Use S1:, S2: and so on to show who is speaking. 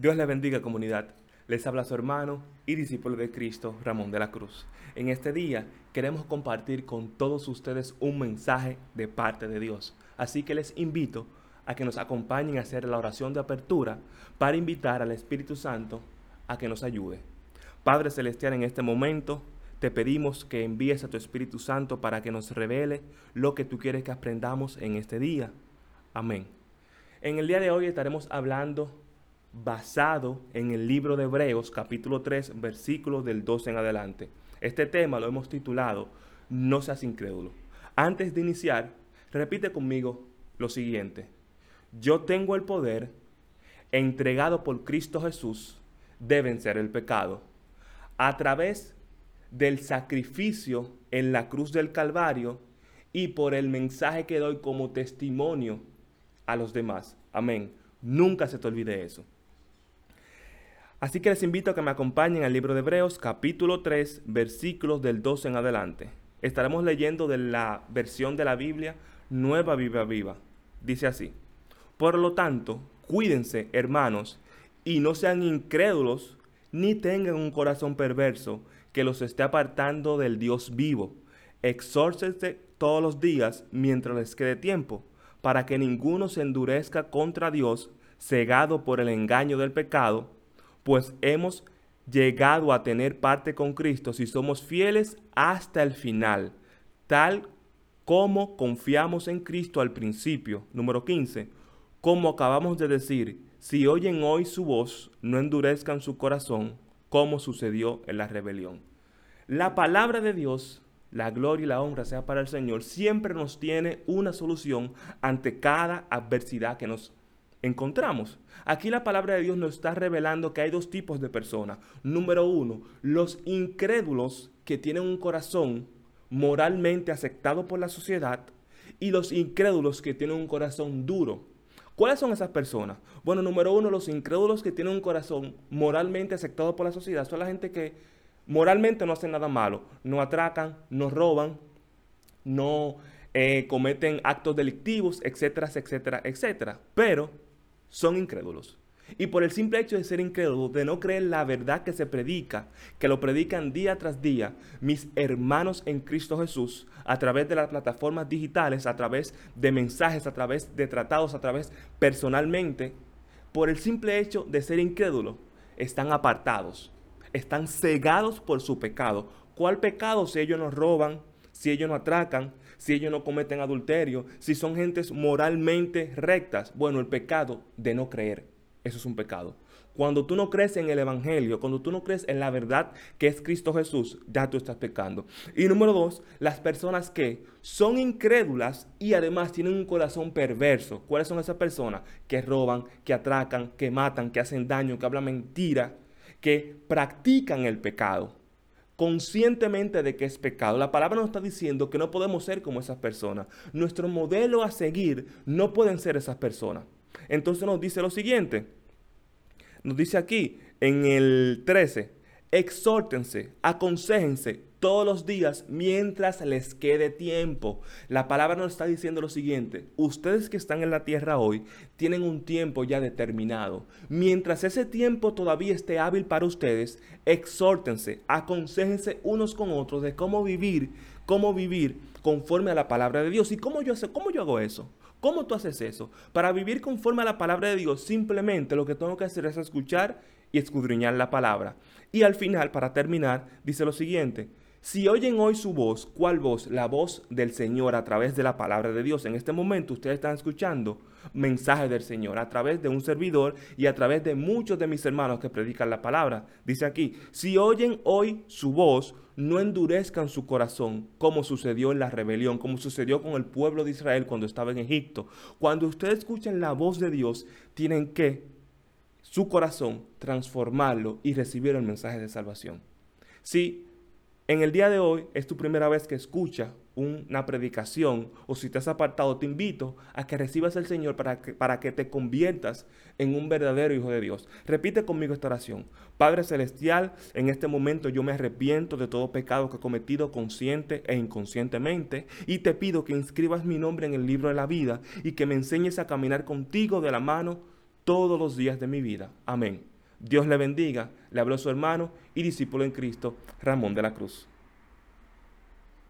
S1: Dios le bendiga comunidad. Les habla su hermano y discípulo de Cristo, Ramón de la Cruz. En este día queremos compartir con todos ustedes un mensaje de parte de Dios. Así que les invito a que nos acompañen a hacer la oración de apertura para invitar al Espíritu Santo a que nos ayude. Padre Celestial, en este momento te pedimos que envíes a tu Espíritu Santo para que nos revele lo que tú quieres que aprendamos en este día. Amén. En el día de hoy estaremos hablando basado en el libro de Hebreos capítulo 3 versículos del 12 en adelante. Este tema lo hemos titulado No seas incrédulo. Antes de iniciar, repite conmigo lo siguiente. Yo tengo el poder entregado por Cristo Jesús de vencer el pecado. A través del sacrificio en la cruz del Calvario y por el mensaje que doy como testimonio a los demás. Amén. Nunca se te olvide eso. Así que les invito a que me acompañen al libro de Hebreos capítulo 3 versículos del 12 en adelante. Estaremos leyendo de la versión de la Biblia Nueva Viva Viva. Dice así. Por lo tanto, cuídense, hermanos, y no sean incrédulos, ni tengan un corazón perverso que los esté apartando del Dios vivo. Exórcense todos los días mientras les quede tiempo, para que ninguno se endurezca contra Dios, cegado por el engaño del pecado, pues hemos llegado a tener parte con Cristo si somos fieles hasta el final, tal como confiamos en Cristo al principio. Número 15. Como acabamos de decir, si oyen hoy su voz, no endurezcan su corazón, como sucedió en la rebelión. La palabra de Dios, la gloria y la honra sea para el Señor, siempre nos tiene una solución ante cada adversidad que nos encontramos. Aquí la palabra de Dios nos está revelando que hay dos tipos de personas. Número uno, los incrédulos que tienen un corazón moralmente aceptado por la sociedad y los incrédulos que tienen un corazón duro. ¿Cuáles son esas personas? Bueno, número uno, los incrédulos que tienen un corazón moralmente aceptado por la sociedad son la gente que moralmente no hacen nada malo, no atracan, no roban, no eh, cometen actos delictivos, etcétera, etcétera, etcétera. Pero son incrédulos. Y por el simple hecho de ser incrédulos, de no creer la verdad que se predica, que lo predican día tras día, mis hermanos en Cristo Jesús, a través de las plataformas digitales, a través de mensajes, a través de tratados, a través personalmente, por el simple hecho de ser incrédulos, están apartados, están cegados por su pecado. ¿Cuál pecado si ellos nos roban, si ellos no atracan, si ellos no cometen adulterio, si son gentes moralmente rectas. Bueno, el pecado de no creer, eso es un pecado. Cuando tú no crees en el Evangelio, cuando tú no crees en la verdad que es Cristo Jesús, ya tú estás pecando. Y número dos, las personas que son incrédulas y además tienen un corazón perverso. ¿Cuáles son esas personas? Que roban, que atracan, que matan, que hacen daño, que hablan mentira, que practican el pecado conscientemente de que es pecado. La palabra nos está diciendo que no podemos ser como esas personas. Nuestro modelo a seguir no pueden ser esas personas. Entonces nos dice lo siguiente. Nos dice aquí en el 13, exhórtense, aconsejense todos los días mientras les quede tiempo. La palabra nos está diciendo lo siguiente, ustedes que están en la tierra hoy tienen un tiempo ya determinado. Mientras ese tiempo todavía esté hábil para ustedes, exhórtense, aconsejense unos con otros de cómo vivir, cómo vivir conforme a la palabra de Dios. ¿Y cómo yo, cómo yo hago eso? ¿Cómo tú haces eso? Para vivir conforme a la palabra de Dios, simplemente lo que tengo que hacer es escuchar y escudriñar la palabra. Y al final, para terminar, dice lo siguiente, si oyen hoy su voz, ¿cuál voz? La voz del Señor a través de la palabra de Dios. En este momento ustedes están escuchando mensaje del Señor a través de un servidor y a través de muchos de mis hermanos que predican la palabra. Dice aquí, si oyen hoy su voz, no endurezcan su corazón como sucedió en la rebelión, como sucedió con el pueblo de Israel cuando estaba en Egipto. Cuando ustedes escuchen la voz de Dios, tienen que su corazón transformarlo y recibir el mensaje de salvación. Si en el día de hoy es tu primera vez que escuchas una predicación o si te has apartado, te invito a que recibas al Señor para que, para que te conviertas en un verdadero hijo de Dios. Repite conmigo esta oración. Padre Celestial, en este momento yo me arrepiento de todo pecado que he cometido consciente e inconscientemente y te pido que inscribas mi nombre en el libro de la vida y que me enseñes a caminar contigo de la mano todos los días de mi vida. Amén. Dios le bendiga. Le habló su hermano y discípulo en Cristo, Ramón de la Cruz.